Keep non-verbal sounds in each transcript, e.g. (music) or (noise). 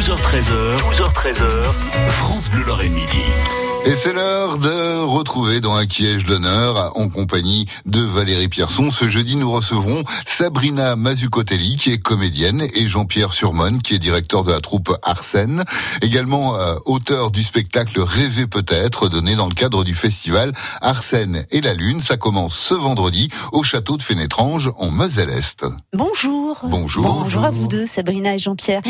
12h13h, 12h13h, France Bleu Lorraine Midi. Et c'est l'heure de retrouver dans un quiège d'honneur, en compagnie de Valérie Pierson. Ce jeudi, nous recevrons Sabrina Mazucotelli, qui est comédienne, et Jean-Pierre Surmon, qui est directeur de la troupe Arsène. Également euh, auteur du spectacle Rêver peut-être, donné dans le cadre du festival Arsène et la Lune. Ça commence ce vendredi au château de Fénétrange, en Moselle-Est. Bonjour. Bonjour. Bonjour à vous deux, Sabrina et Jean-Pierre.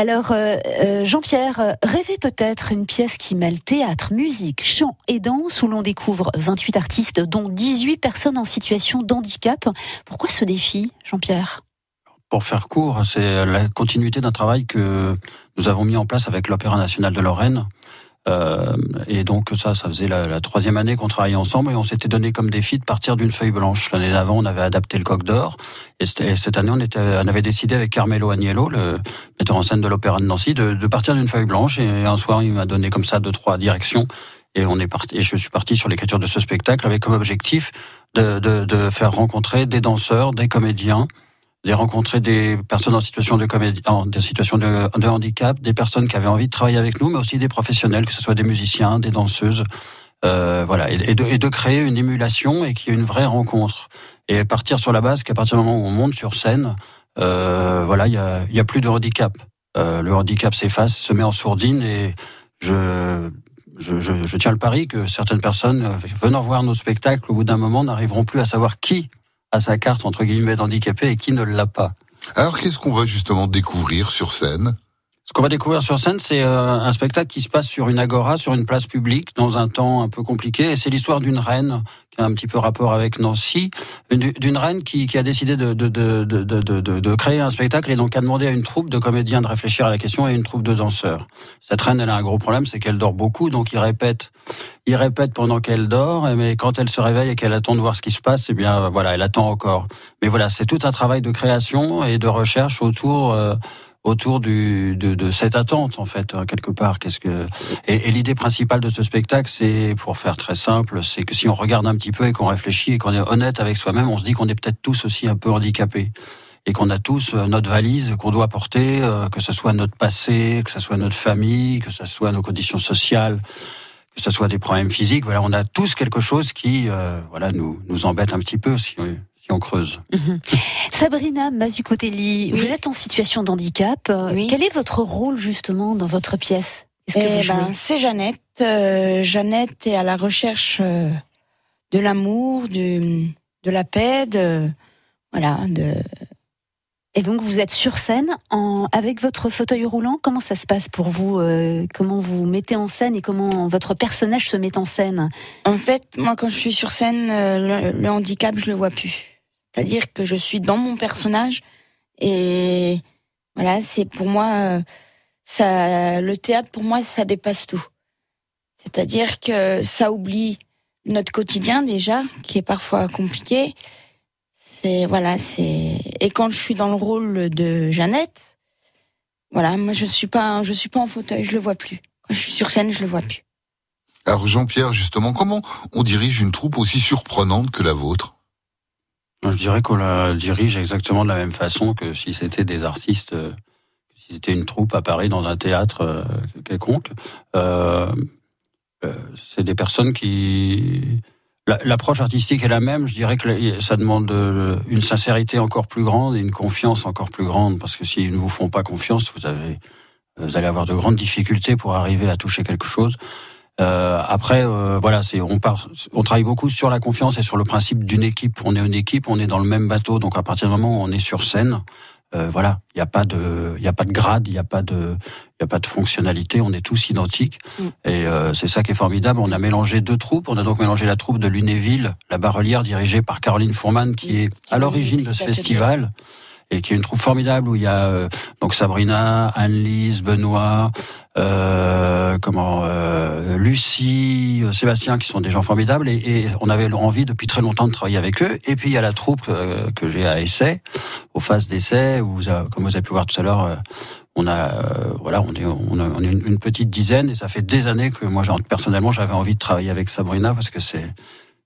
Alors, euh, euh, Jean-Pierre, euh, rêvez peut-être une pièce qui mêle théâtre, musique, chant et danse, où l'on découvre 28 artistes, dont 18 personnes en situation d'handicap. Pourquoi ce défi, Jean-Pierre? Pour faire court, c'est la continuité d'un travail que nous avons mis en place avec l'Opéra national de Lorraine. Euh, et donc ça, ça faisait la, troisième année qu'on travaillait ensemble et on s'était donné comme défi de partir d'une feuille blanche. L'année d'avant, on avait adapté le Coq d'Or et, et, cette année, on, avait décidé avec Carmelo Agnello, le metteur en scène de l'Opéra de Nancy, de, partir d'une feuille blanche. Et un soir, il m'a donné comme ça deux trois directions et on est parti. Et je suis parti sur l'écriture de ce spectacle avec comme objectif de faire rencontrer des danseurs, des comédiens j'ai rencontré des personnes en situation de de, de, handicap, des personnes qui avaient envie de travailler avec nous, mais aussi des professionnels, que ce soit des musiciens, des danseuses, euh, voilà, et, de, de, créer une émulation et qu'il y ait une vraie rencontre. Et partir sur la base qu'à partir du moment où on monte sur scène, euh, voilà, il y a, plus de handicap. Euh, le handicap s'efface, se met en sourdine, et je, je, tiens le pari que certaines personnes venant voir nos spectacles au bout d'un moment n'arriveront plus à savoir qui à sa carte entre guillemets d'handicapé et qui ne l'a pas. Alors qu'est-ce qu'on va justement découvrir sur scène? Ce qu'on va découvrir sur scène, c'est euh, un spectacle qui se passe sur une agora, sur une place publique, dans un temps un peu compliqué. Et c'est l'histoire d'une reine qui a un petit peu rapport avec Nancy, d'une reine qui, qui, a décidé de, de, de, de, créer un spectacle et donc a demandé à une troupe de comédiens de réfléchir à la question et une troupe de danseurs. Cette reine, elle a un gros problème, c'est qu'elle dort beaucoup, donc il répète, il répète pendant qu'elle dort, mais quand elle se réveille et qu'elle attend de voir ce qui se passe, eh bien voilà, elle attend encore. Mais voilà, c'est tout un travail de création et de recherche autour. Euh, autour du, de, de, cette attente en fait hein, quelque part. Qu'est-ce que et, et l'idée principale de ce spectacle, c'est pour faire très simple, c'est que si on regarde un petit peu et qu'on réfléchit et qu'on est honnête avec soi-même, on se dit qu'on est peut-être tous aussi un peu handicapés et qu'on a tous euh, notre valise qu'on doit porter, euh, que ce soit notre passé, que ce soit notre famille, que ce soit nos conditions sociales, que ce soit des problèmes physiques. Voilà, on a tous quelque chose qui, euh, voilà, nous nous embête un petit peu si on creuse. Mmh. Sabrina Mazucotelli, oui. vous êtes en situation de handicap. Oui. Quel est votre rôle justement dans votre pièce? Eh ben, C'est Jeannette. Euh, Jeannette est à la recherche euh, de l'amour, de la paix, de voilà, de. Et donc vous êtes sur scène en, avec votre fauteuil roulant. Comment ça se passe pour vous euh, Comment vous mettez en scène et comment votre personnage se met en scène? En fait, moi, quand je suis sur scène, euh, le, le handicap, je le vois plus. C'est-à-dire que je suis dans mon personnage et voilà, c'est pour moi ça le théâtre pour moi ça dépasse tout. C'est-à-dire que ça oublie notre quotidien déjà qui est parfois compliqué. C'est voilà, c'est et quand je suis dans le rôle de Jeannette, voilà, moi je suis pas je suis pas en fauteuil, je le vois plus. Quand je suis sur scène, je le vois plus. Alors Jean-Pierre, justement, comment on dirige une troupe aussi surprenante que la vôtre? Je dirais qu'on la dirige exactement de la même façon que si c'était des artistes, euh, si c'était une troupe à Paris dans un théâtre euh, quelconque. Euh, c'est des personnes qui... L'approche artistique est la même. Je dirais que ça demande une sincérité encore plus grande et une confiance encore plus grande, parce que s'ils ne vous font pas confiance, vous allez avoir de grandes difficultés pour arriver à toucher quelque chose. Euh, après, euh, voilà, c'est on part, on travaille beaucoup sur la confiance et sur le principe d'une équipe. On est une équipe, on est dans le même bateau, donc à partir du moment où on est sur scène, euh, voilà, il n'y a pas de, il a pas de grade, il n'y a pas de, il a pas de fonctionnalité. On est tous identiques mm. et euh, c'est ça qui est formidable. On a mélangé deux troupes. On a donc mélangé la troupe de Lunéville, la Barrelière, dirigée par Caroline Fourman, qui est à l'origine de ce festival et qui est une troupe formidable où il y a euh, donc Sabrina, Anne-Lise, Benoît, euh, comment euh, Lucie, euh, Sébastien, qui sont des gens formidables et, on avait envie depuis très longtemps de travailler avec eux. Et puis il y a la troupe euh, que j'ai à Essai, aux phases d'essai, où comme vous avez pu voir tout à l'heure. on a voilà on est on, a, est une, petite dizaine et ça fait des années que moi personnellement j'avais envie de travailler avec Sabrina parce que c'est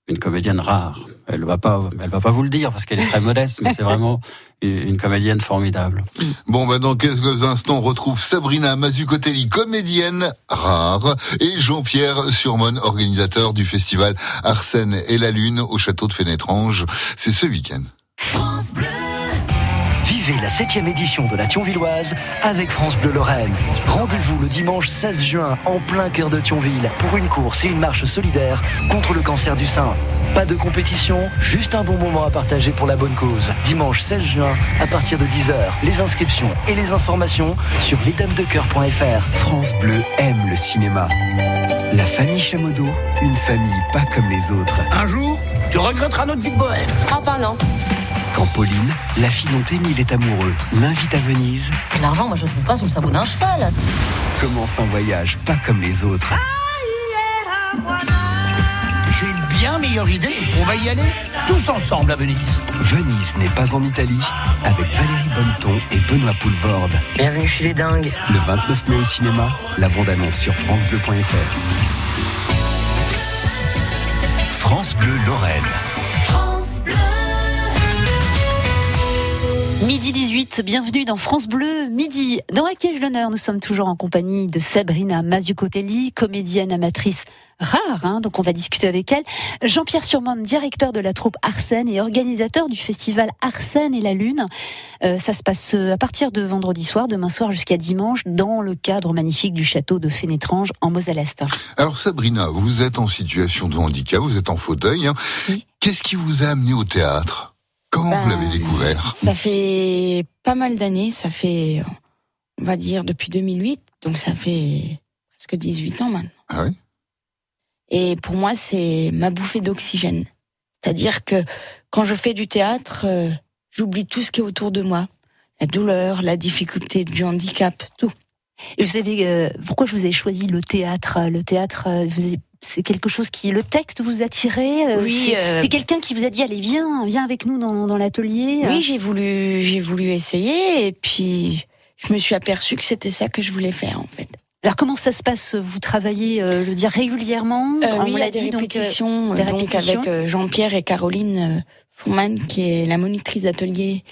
une comédienne rare. Elle va pas, elle va pas vous le dire parce qu'elle est très modeste, mais c'est vraiment une comédienne formidable. Bon, bah, dans quelques instants, on retrouve Sabrina Mazzucotelli, comédienne rare, et Jean-Pierre Surmon, organisateur du festival Arsène et la Lune au château de Fénétrange. C'est ce week-end. Vivez la septième édition de la Thionvilloise avec France Bleu Lorraine. Rendez-vous le dimanche 16 juin en plein cœur de Thionville pour une course et une marche solidaire contre le cancer du sein. Pas de compétition, juste un bon moment à partager pour la bonne cause. Dimanche 16 juin à partir de 10h. Les inscriptions et les informations sur lesdamesdecoeur.fr. France Bleu aime le cinéma. La famille Chamodo, une famille pas comme les autres. Un jour, tu regretteras notre vie de bohème. Oh, pas non. Quand Pauline, la fille dont Émile est amoureux, l'invite à Venise, L'argent, moi, je le trouve pas sous le sabot d'un cheval. commence un voyage pas comme les autres. J'ai une bien meilleure idée. On va y aller tous ensemble à Venise. Venise n'est pas en Italie, avec Valérie Bonneton et Benoît Poulvorde. Bienvenue chez les dingues. Le 29 mai au cinéma, la bande-annonce sur francebleu.fr. France Bleu Lorraine. Midi 18, bienvenue dans France Bleu, midi. Dans Acquiège l'honneur, nous sommes toujours en compagnie de Sabrina Mazzucotelli, comédienne amatrice rare, hein, donc on va discuter avec elle. Jean-Pierre Surmand, directeur de la troupe Arsène et organisateur du festival Arsène et la Lune. Euh, ça se passe euh, à partir de vendredi soir, demain soir jusqu'à dimanche, dans le cadre magnifique du château de Fénétrange en Moselle-Est. Alors Sabrina, vous êtes en situation de handicap, vous êtes en fauteuil. hein. Oui. Qu'est-ce qui vous a amené au théâtre? Comment vous Ben, l'avez découvert? Ça fait pas mal d'années, ça fait, on va dire, depuis 2008, donc ça fait presque 18 ans maintenant. Ah oui? Et pour moi, c'est ma bouffée d'oxygène. C'est-à-dire que quand je fais du théâtre, euh, j'oublie tout ce qui est autour de moi. La douleur, la difficulté du handicap, tout. Et vous savez euh, pourquoi je vous ai choisi le théâtre? Le théâtre, euh, vous- c'est quelque chose qui, le texte vous attirait euh, Oui, c'est- euh, C'est quelqu'un qui vous a dit allez viens, viens avec nous dans, dans l'atelier. Oui, j'ai voulu, j'ai voulu essayer et puis je me suis aperçue que c'était ça que je voulais faire en fait. Alors comment ça se passe? Vous travaillez, euh, je veux dire régulièrement? Euh, On oui, a l'a dit donc. euh, des donc avec Jean-Pierre et Caroline Fourman, qui est la monitrice d'atelier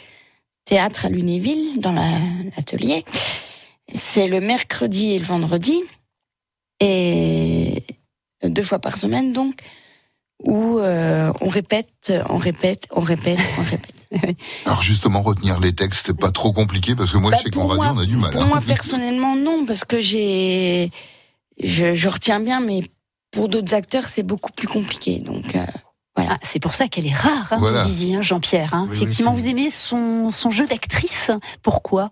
théâtre à Lunéville, dans la- l'atelier. C'est le mercredi et le vendredi, et deux fois par semaine donc, où euh, on répète, on répète, on répète, on répète. (laughs) Alors justement, retenir les textes, c'est pas trop compliqué parce que moi, Bah, je sais qu'en radio, on a du mal. Pour hein. moi, personnellement, non, parce que j'ai, je, je retiens bien, mais pour d'autres acteurs, c'est beaucoup plus compliqué. Donc, euh, Ah, c'est pour ça qu'elle est rare, hein, Voilà. vous disiez, hein, Jean-Pierre. hein. Oui, Effectivement, vous aimez son, son jeu d'actrice? Pourquoi?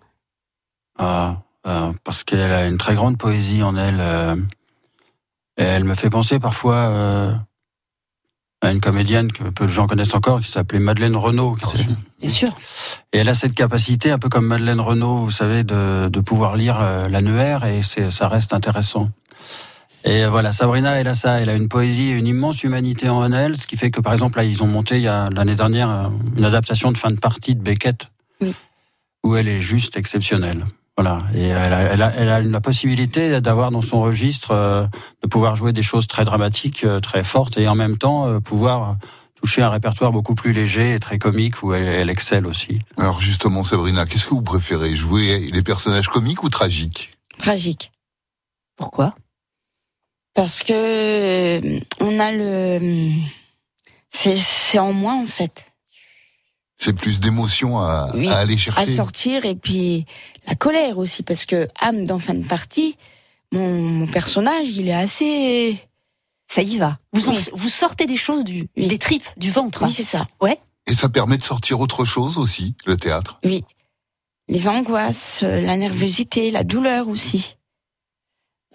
Ah, euh, parce qu'elle a une très grande poésie en elle. Et elle me fait penser parfois euh, à une comédienne que peu de gens connaissent encore, qui s'appelait Madeleine Renaud. était- Bien sûr. Et elle a cette capacité, un peu comme Madeleine Renaud, vous savez, de, de pouvoir lire euh, l'annuaire et ça reste intéressant. Et voilà, Sabrina, elle a ça, elle a une poésie, et une immense humanité en elle, ce qui fait que, par exemple, là, ils ont monté il y a l'année dernière euh, une adaptation de fin de partie de Beckett, Oui. où elle est juste exceptionnelle. Voilà, et elle a, elle a, elle a la possibilité d'avoir dans son registre euh, de pouvoir jouer des choses très dramatiques, euh, très fortes, et en même temps euh, pouvoir toucher un répertoire beaucoup plus léger et très comique où elle, elle excelle aussi. Alors justement, Sabrina, qu'est-ce que vous préférez Jouer les personnages comiques ou tragiques? Tragique. Pourquoi? Parce que on a le, c'est en moi, en fait, C'est plus d'émotion à, Oui, à aller chercher. à sortir, et puis la colère aussi, parce que âme dans fin de partie, mon, mon personnage, il est assez, Ça y va. Vous, en- Oui. vous sortez des choses du, Oui. des tripes, du ventre. oui, c'est ça. Et ça permet de sortir autre chose aussi, le théâtre. Oui. Les angoisses, euh, la nervosité, la douleur aussi.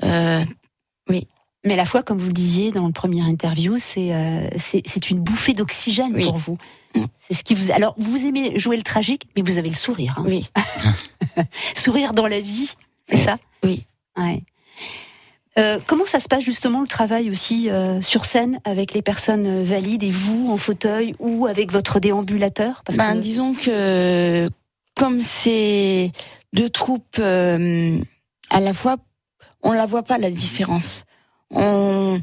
Euh, Mais à la fois, comme vous le disiez dans le premier interview, c'est euh, c'est c'est une bouffée d'oxygène Oui. pour vous. Mm. C'est ce qui vous. Alors, vous aimez jouer le tragique, mais vous avez le sourire. hein. oui. (laughs) Sourire dans la vie, c'est ça? Oui. Ouais. Euh, comment ça se passe justement le travail aussi euh, sur scène avec les personnes euh, valides et vous en fauteuil ou avec votre déambulateur? Parce Ben, que- disons que comme c'est deux troupes euh, à la fois, on la voit pas la différence. On,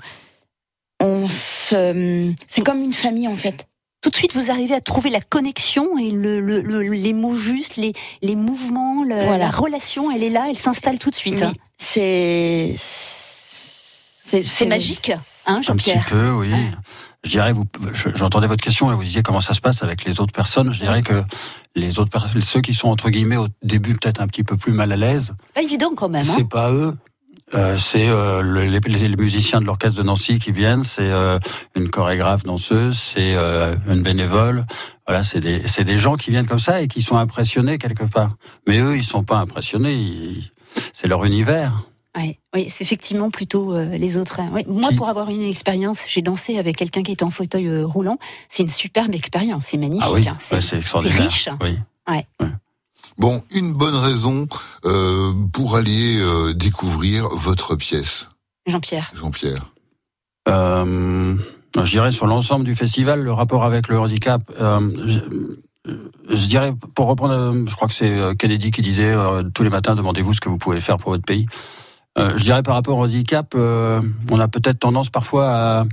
on, se, c'est comme une famille en fait. Tout de suite, vous arrivez à trouver la connexion et le, le- le- les mots justes, les, les mouvements, le- Voilà. la relation, elle est là, elle s'installe tout de suite. Oui, hein. c'est, c'est, C'est magique, hein, Un petit Jean-Pierre peu, oui. Ouais. Je dirais, vous, je- j'entendais votre question et vous disiez comment ça se passe avec les autres personnes. Je dirais que les autres personnes, ceux qui sont entre guillemets au début peut-être un petit peu plus mal à l'aise, C'est pas évident quand même. hein. c'est pas eux. Euh, c'est euh, le- les, musiciens de l'orchestre de Nancy qui viennent, c'est euh, une chorégraphe danseuse, c'est une bénévole. Voilà, c'est des, c'est des gens qui viennent comme ça et qui sont impressionnés quelque part. Mais eux, ils sont pas impressionnés. ils- c'est leur univers. Ouais, oui, c'est effectivement plutôt euh, les autres. Oui, moi, Qui- pour avoir une expérience, j'ai dansé avec quelqu'un qui était en fauteuil euh, roulant. C'est une superbe expérience, c'est magnifique. ah oui, hein. ouais, c'est extraordinaire. riche. Oui. Bon, une bonne raison euh, pour aller euh, découvrir votre pièce, Jean-Pierre. Jean-Pierre. Euh, je dirais sur l'ensemble du festival, le rapport avec le handicap. euh, je, je dirais, pour reprendre, je crois que c'est Kennedy qui disait euh, tous les matins, demandez-vous ce que vous pouvez faire pour votre pays. Euh, je dirais par rapport au handicap, euh, on a peut-être tendance parfois à,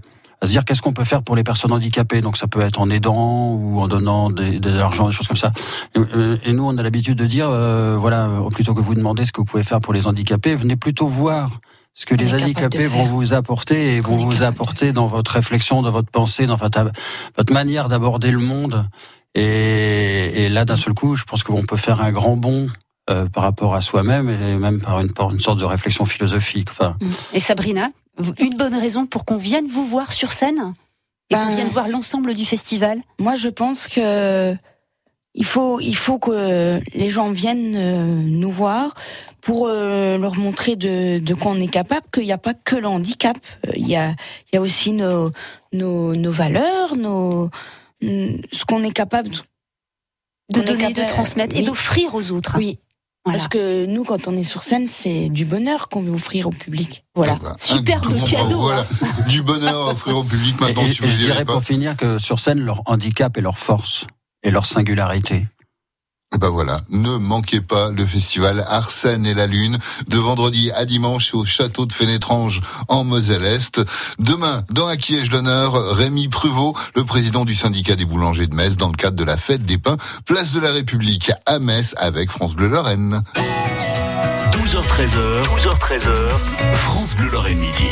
à se dire qu'est-ce qu'on peut faire pour les personnes handicapées. Donc ça peut être en aidant ou en donnant des- de l'argent, des choses comme ça. Et, euh, et nous, on a l'habitude de dire, euh, voilà, euh, plutôt que vous demander ce que vous pouvez faire pour les handicapés, venez plutôt voir ce que On les handicapés vont vous apporter et vont vous apporter dans votre réflexion, dans votre pensée, dans votre, votre manière d'aborder le monde. Et, et là, d'un seul coup, je pense qu'on peut faire un grand bond euh, par rapport à soi-même et même par une, par une sorte de réflexion philosophique. Enfin. Et Sabrina, une bonne raison pour qu'on vienne vous voir sur scène et qu'on Ben- vienne voir l'ensemble du festival. Moi, je pense que il faut, il faut que les gens viennent euh, nous voir pour euh, leur montrer de, de quoi on est capable, qu'il n'y a pas que le handicap. Euh, Il y a, il y a aussi nos, nos, nos valeurs, nos, ce qu'on est capable de, De donner, de capable- transmettre et d'offrir aux autres. Oui, Voilà. parce que nous, quand on est sur scène, c'est du bonheur qu'on veut offrir au public. Voilà. Ah bah, grand cadeau, Voilà, (laughs) du bonheur à offrir au public maintenant et, si et vous je dirais pas. pour finir que sur scène, leur handicap et leur force et leur singularité. Ben voilà, ne manquez pas le festival Arsène et la Lune de vendredi à dimanche au château de Fénétrange en Moselle-Est. Demain, dans Un qui ai-je l'honneur, Rémi Pruvot, le président du syndicat des boulangers de Metz, dans le cadre de la fête des pains, place de la République à Metz avec France Bleu Lorraine. 12h13h, 12h13h, France Bleu Lorraine Midi.